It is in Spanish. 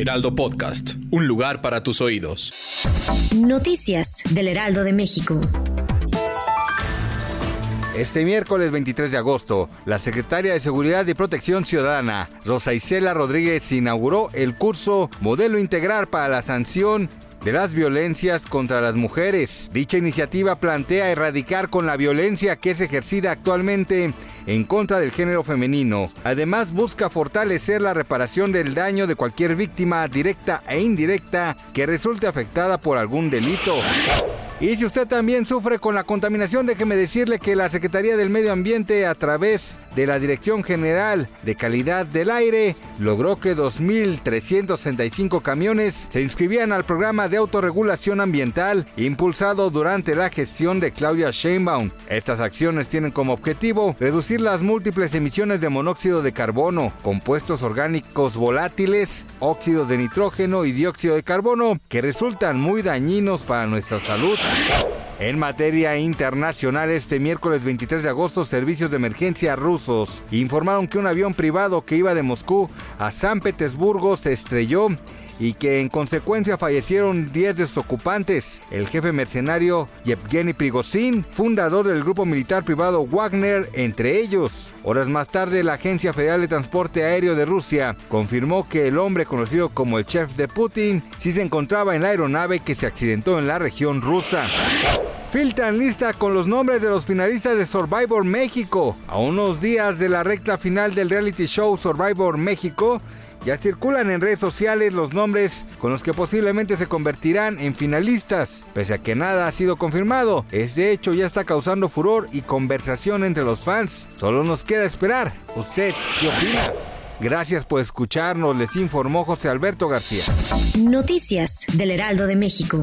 Heraldo Podcast, un lugar para tus oídos. Noticias del Heraldo de México. Este miércoles 23 de agosto, la secretaria de Seguridad y Protección Ciudadana, Rosa Isela Rodríguez, inauguró el curso Modelo Integral para la Sanción de las violencias contra las mujeres. Dicha iniciativa plantea erradicar con la violencia que es ejercida actualmente en contra del género femenino. Además busca fortalecer la reparación del daño de cualquier víctima directa e indirecta que resulte afectada por algún delito. Y si usted también sufre con la contaminación, déjeme decirle que la Secretaría del Medio Ambiente, a través de la Dirección General de Calidad del Aire, logró que 2.365 camiones se inscribían al programa de autorregulación ambiental impulsado durante la gestión de Claudia Sheinbaum. Estas acciones tienen como objetivo reducir las múltiples emisiones de monóxido de carbono, compuestos orgánicos volátiles, óxidos de nitrógeno y dióxido de carbono, que resultan muy dañinos para nuestra salud. En materia internacional, este miércoles 23 de agosto, servicios de emergencia rusos informaron que un avión privado que iba de Moscú a San Petersburgo se estrelló y que en consecuencia fallecieron 10 de sus ocupantes. El jefe mercenario Yevgeny Prigozhin, fundador del grupo militar privado Wagner, entre ellos. Horas más tarde, la Agencia Federal de Transporte Aéreo de Rusia confirmó que el hombre conocido como el chef de Putin sí se encontraba en la aeronave que se accidentó en la región rusa. Filtran lista con los nombres de los finalistas de Survivor México. A unos días de la recta final del reality show Survivor México, ya circulan en redes sociales los nombres con los que posiblemente se convertirán en finalistas, pese a que nada ha sido confirmado. Es de hecho ya está causando furor y conversación entre los fans. Solo nos queda esperar. ¿Usted qué opina? Gracias por escucharnos, les informó José Alberto García. Noticias del Heraldo de México.